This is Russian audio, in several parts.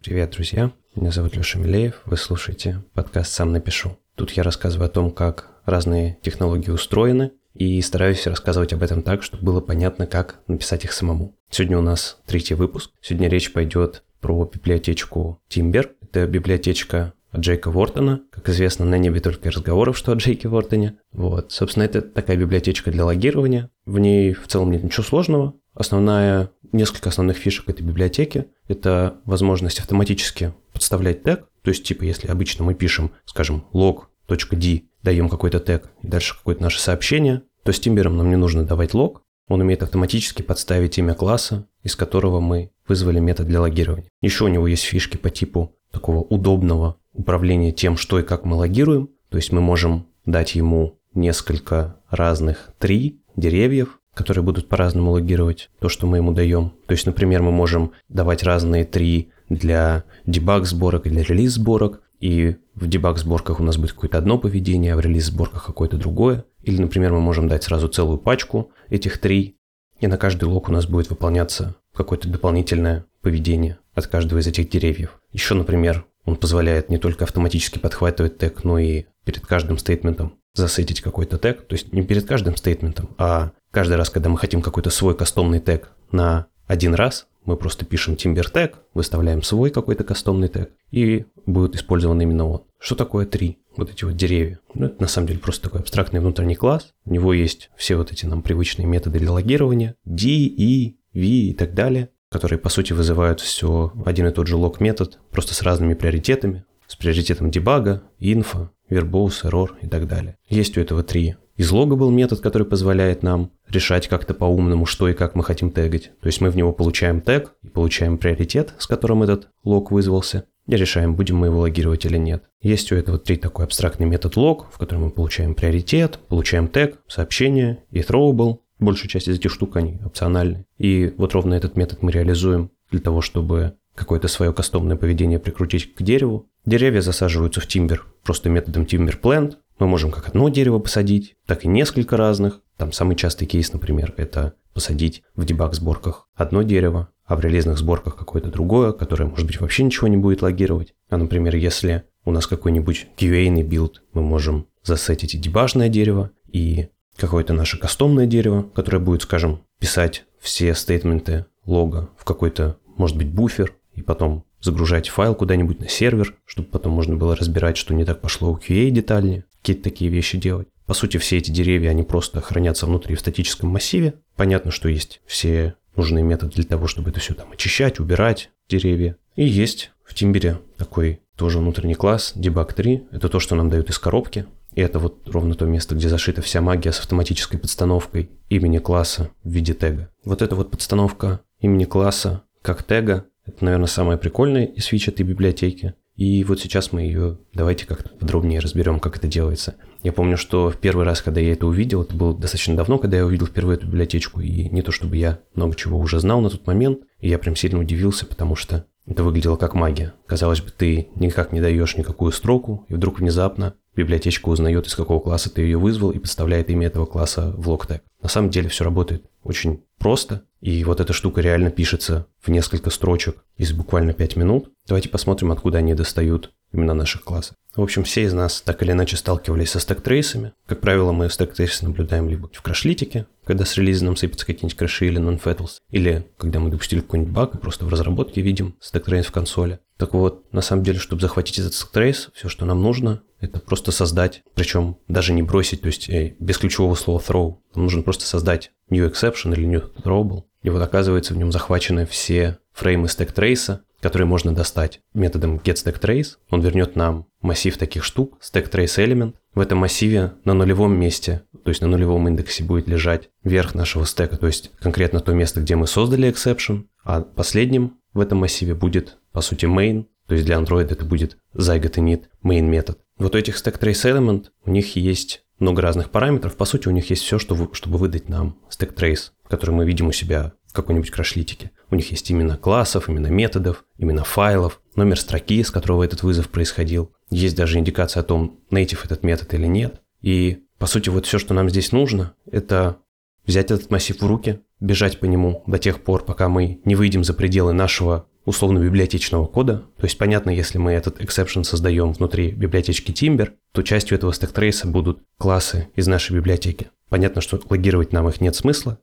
Привет, друзья. Меня зовут Леша Милеев. Вы слушаете подкаст «Сам напишу». Тут я рассказываю о том, как разные технологии устроены, и стараюсь рассказывать об этом так, чтобы было понятно, как написать их самому. Сегодня у нас третий выпуск. Сегодня речь пойдет про библиотечку Timber. Это библиотечка от Джейка Вортона. Как известно, на небе только разговоров, что о Джейке Вортоне. Вот, собственно, это такая библиотечка для логирования. В ней в целом нет ничего сложного. Основная, несколько основных фишек этой библиотеки – это возможность автоматически подставлять тег. То есть, типа, если обычно мы пишем, скажем, log.d, даем какой-то тег и дальше какое-то наше сообщение, то с Timber нам не нужно давать лог, он умеет автоматически подставить имя класса, из которого мы вызвали метод для логирования. Еще у него есть фишки по типу такого удобного управления тем, что и как мы логируем. То есть мы можем дать ему несколько разных три деревьев, которые будут по-разному логировать то, что мы ему даем. То есть, например, мы можем давать разные три для дебаг сборок и для релиз сборок, и в дебаг сборках у нас будет какое-то одно поведение, а в релиз сборках какое-то другое. Или, например, мы можем дать сразу целую пачку этих три, и на каждый лог у нас будет выполняться какое-то дополнительное поведение от каждого из этих деревьев. Еще, например, он позволяет не только автоматически подхватывать тег, но и перед каждым стейтментом засетить какой-то тег. То есть не перед каждым стейтментом, а каждый раз, когда мы хотим какой-то свой кастомный тег на один раз, мы просто пишем Timber тег, выставляем свой какой-то кастомный тег, и будет использован именно он. Что такое три? Вот эти вот деревья. Ну, это на самом деле просто такой абстрактный внутренний класс. У него есть все вот эти нам привычные методы для логирования. D, E, V и так далее которые, по сути, вызывают все один и тот же лог-метод, просто с разными приоритетами, с приоритетом дебага, инфо, verbose, error и так далее. Есть у этого три. Из лога был метод, который позволяет нам решать как-то по-умному, что и как мы хотим тегать. То есть мы в него получаем тег и получаем приоритет, с которым этот лог вызвался, и решаем, будем мы его логировать или нет. Есть у этого три такой абстрактный метод лог, в котором мы получаем приоритет, получаем тег, сообщение и throwable, Большая часть из этих штук, они опциональны. И вот ровно этот метод мы реализуем для того, чтобы какое-то свое кастомное поведение прикрутить к дереву. Деревья засаживаются в тимбер просто методом plant. Мы можем как одно дерево посадить, так и несколько разных. Там самый частый кейс, например, это посадить в дебаг-сборках одно дерево, а в релизных сборках какое-то другое, которое, может быть, вообще ничего не будет логировать. А, например, если у нас какой-нибудь QA build, мы можем засетить дебажное дерево и какое-то наше кастомное дерево, которое будет, скажем, писать все стейтменты лога в какой-то, может быть, буфер, и потом загружать файл куда-нибудь на сервер, чтобы потом можно было разбирать, что не так пошло у QA детальнее, какие-то такие вещи делать. По сути, все эти деревья, они просто хранятся внутри в статическом массиве. Понятно, что есть все нужные методы для того, чтобы это все там очищать, убирать деревья. И есть в Timber е такой тоже внутренний класс, DebugTree. Это то, что нам дают из коробки. И это вот ровно то место, где зашита вся магия с автоматической подстановкой имени класса в виде тега. Вот эта вот подстановка имени класса как тега, это, наверное, самое прикольное из фич этой библиотеки. И вот сейчас мы ее давайте как-то подробнее разберем, как это делается. Я помню, что в первый раз, когда я это увидел, это было достаточно давно, когда я увидел впервые эту библиотечку, и не то чтобы я много чего уже знал на тот момент, и я прям сильно удивился, потому что это выглядело как магия. Казалось бы, ты никак не даешь никакую строку, и вдруг внезапно библиотечка узнает, из какого класса ты ее вызвал и подставляет имя этого класса в логтег. На самом деле все работает очень просто, и вот эта штука реально пишется в несколько строчек из буквально 5 минут. Давайте посмотрим, откуда они достают именно наших классов. В общем, все из нас так или иначе сталкивались со стэк-трейсами. Как правило, мы стэк-трейсы наблюдаем либо в Crashlytic е, когда с релиза нам сыпятся какие-нибудь краши или non-fatals, или когда мы допустили какой-нибудь баг и просто в разработке видим stack trace в консоли. Так вот, на самом деле, чтобы захватить этот stack trace, все, что нам нужно, это просто создать, причем даже не бросить, то есть э, без ключевого слова throw. Нам нужно просто создать new exception или new throwable. И вот оказывается, в нем захвачены все фреймы стэк-трейса, которые можно достать методом getStackTrace. Он вернет нам массив таких штук, stackTraceElement. В этом массиве на нулевом месте, то есть на нулевом индексе будет лежать верх нашего стека, то есть конкретно то место, где мы создали exception, а последним в этом массиве будет, по сути, main, то есть для Android это будет zygot init main метод. Вот у этих stackTraceElement у них есть много разных параметров. По сути, у них есть все, что, чтобы выдать нам stackTrace, который мы видим у себя в какой-нибудь крашлитике. У них есть именно классов, именно методов, именно файлов, номер строки, с которого этот вызов происходил. Есть даже индикация о том, native этот метод или нет. И, по сути, вот все, что нам здесь нужно, это взять этот массив в руки, бежать по нему до тех пор, пока мы не выйдем за пределы нашего условно библиотечного кода. То есть понятно, если мы этот exception создаем внутри библиотечки Timber, то частью этого стек-трейса будут классы из нашей библиотеки. Понятно, что логировать нам их нет смысла,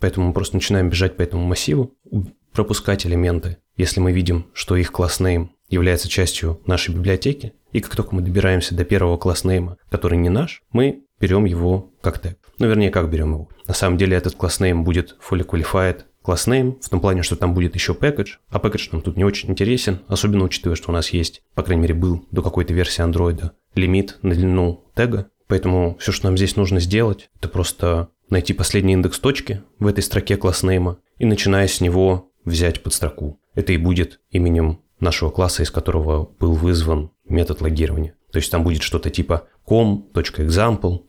поэтому мы просто начинаем бежать по этому массиву, пропускать элементы, если мы видим, что их класс name является частью нашей библиотеки, и как только мы добираемся до первого класс name, который не наш, мы берем его как тег. Ну, вернее, как берем его. На самом деле этот класс name будет fully qualified класс name, в том плане, что там будет еще package, а package нам тут не очень интересен, особенно учитывая, что у нас есть, по крайней мере, был до какой-то версии Android лимит на длину тега, поэтому все, что нам здесь нужно сделать, это просто найти последний индекс точки в этой строке класс name и начиная с него взять под строку. Это и будет именем нашего класса, из которого был вызван метод логирования. То есть там будет что-то типа com.example.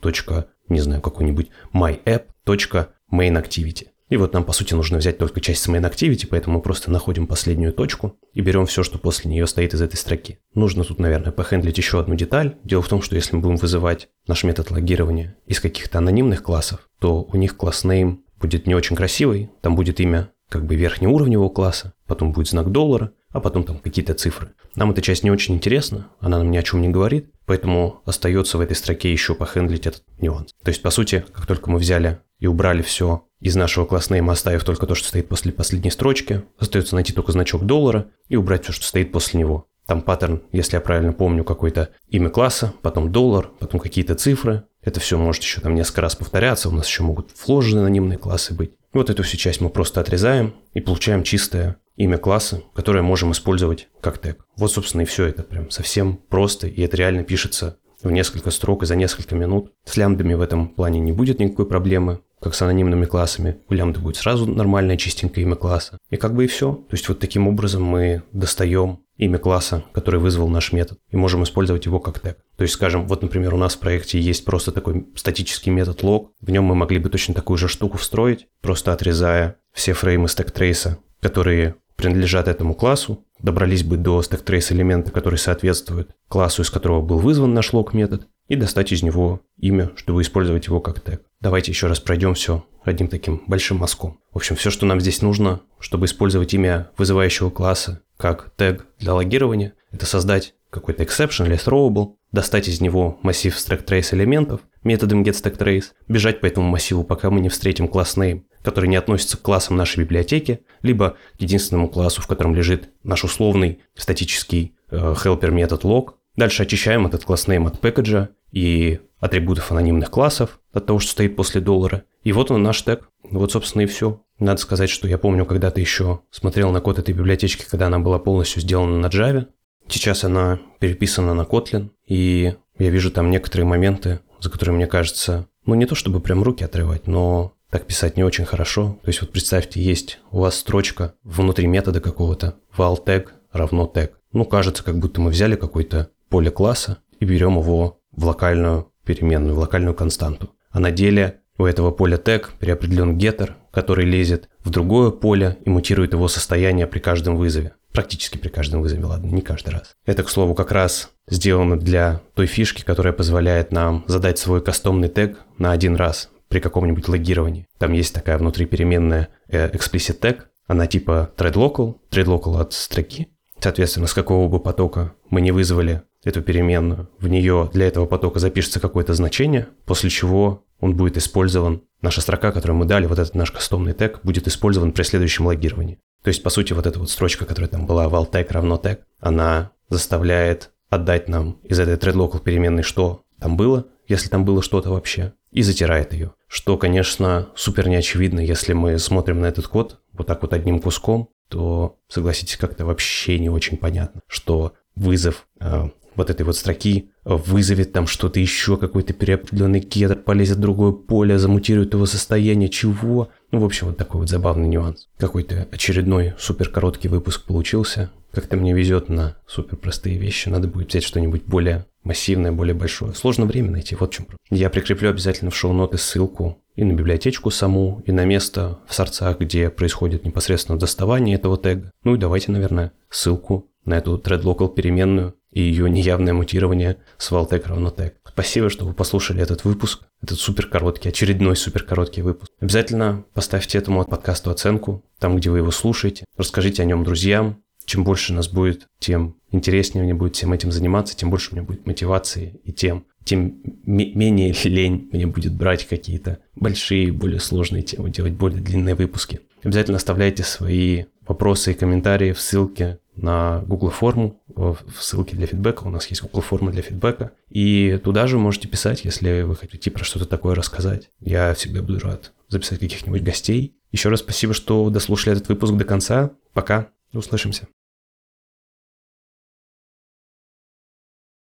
не знаю, какой-нибудь myapp.mainActivity. И вот нам, по сути, нужно взять только часть с main activity, поэтому мы просто находим последнюю точку и берем все, что после нее стоит из этой строки. Нужно тут, наверное, похендлить еще одну деталь. Дело в том, что если мы будем вызывать наш метод логирования из каких-то анонимных классов, то у них класс name будет не очень красивый, там будет имя как бы верхнеуровневого класса, потом будет знак доллара, а потом там какие-то цифры. Нам эта часть не очень интересна, она нам ни о чем не говорит, поэтому остается в этой строке еще похендлить этот нюанс. То есть, по сути, как только мы взяли и убрали все из нашего класснейма, оставив только то, что стоит после последней строчки. Остается найти только значок доллара и убрать все, что стоит после него. Там паттерн, если я правильно помню, какое-то имя класса, потом доллар, потом какие-то цифры. Это все может еще там несколько раз повторяться, у нас еще могут вложены анонимные классы быть. Вот эту всю часть мы просто отрезаем и получаем чистое имя класса, которое можем использовать как тег. Вот, собственно, и все это прям совсем просто, и это реально пишется в несколько строк и за несколько минут. С лямбдами в этом плане не будет никакой проблемы как с анонимными классами. У лямбды будет сразу нормальное чистенькое имя класса. И как бы и все. То есть вот таким образом мы достаем имя класса, который вызвал наш метод, и можем использовать его как тег. То есть, скажем, вот, например, у нас в проекте есть просто такой статический метод log, в нем мы могли бы точно такую же штуку встроить, просто отрезая все фреймы стек трейса, которые принадлежат этому классу, добрались бы до стек трейс элемента, который соответствует классу, из которого был вызван наш log метод, и достать из него имя, чтобы использовать его как тег. Давайте еще раз пройдем все одним таким большим мазком. В общем, все, что нам здесь нужно, чтобы использовать имя вызывающего класса как тег для логирования, это создать какой-то exception или throwable, достать из него массив stack trace элементов методом getStackTrace, бежать по этому массиву, пока мы не встретим класс name, который не относится к классам нашей библиотеки, либо к единственному классу, в котором лежит наш условный статический э, helper метод log. Дальше очищаем этот класс name от пэкэджа и атрибутов анонимных классов от того, что стоит после доллара. И вот он наш тег. Вот, собственно, и все. Надо сказать, что я помню, когда-то еще смотрел на код этой библиотечки, когда она была полностью сделана на Java. Сейчас она переписана на Kotlin, и я вижу там некоторые моменты, за которые мне кажется, ну не то чтобы прям руки отрывать, но так писать не очень хорошо. То есть вот представьте, есть у вас строчка внутри метода какого-то, val tag равно tag. Ну, кажется, как будто мы взяли какое-то поле класса и берем его в локальную переменную, в локальную константу. А на деле у этого поля тег переопределен getter, который лезет в другое поле и мутирует его состояние при каждом вызове. Практически при каждом вызове, ладно, не каждый раз. Это, к слову, как раз сделано для той фишки, которая позволяет нам задать свой кастомный тег на один раз при каком-нибудь логировании. Там есть такая внутри переменная э, explicit tag, она типа thread local, thread local от строки. Соответственно, с какого бы потока мы не вызвали эту переменную, в нее для этого потока запишется какое-то значение, после чего он будет использован, наша строка, которую мы дали, вот этот наш кастомный тег, будет использован при следующем логировании. То есть, по сути, вот эта вот строчка, которая там была, val tag равно tag, она заставляет отдать нам из этой thread переменной, что там было, если там было что-то вообще, и затирает ее. Что, конечно, супер неочевидно, если мы смотрим на этот код вот так вот одним куском, то, согласитесь, как-то вообще не очень понятно, что вызов э, вот этой вот строки вызовет там что-то еще, какой-то переопределенный кедр, полезет в другое поле, замутирует его состояние, чего. Ну, в общем, вот такой вот забавный нюанс. Какой-то очередной супер короткий выпуск получился. Как-то мне везет на супер простые вещи. Надо будет взять что-нибудь более массивное, более большое. Сложно время найти, вот в чем Я прикреплю обязательно в шоу-ноты ссылку и на библиотечку саму, и на место в сорцах, где происходит непосредственно доставание этого тега. Ну и давайте, наверное, ссылку на эту thread переменную и ее неявное мутирование с valtech равно tag. Спасибо, что вы послушали этот выпуск, этот супер короткий, очередной супер короткий выпуск. Обязательно поставьте этому подкасту оценку, там, где вы его слушаете. Расскажите о нем друзьям, чем больше нас будет, тем интереснее мне будет всем этим заниматься, тем больше у меня будет мотивации, и тем, тем менее лень мне будет брать какие-то большие, более сложные темы, делать более длинные выпуски. Обязательно оставляйте свои вопросы и комментарии в ссылке на Google форму, в ссылке для фидбэка. У нас есть Google форма для фидбэка. И туда же можете писать, если вы хотите про что-то такое рассказать. Я всегда буду рад записать каких-нибудь гостей. Еще раз спасибо, что дослушали этот выпуск до конца. Пока. Услышимся.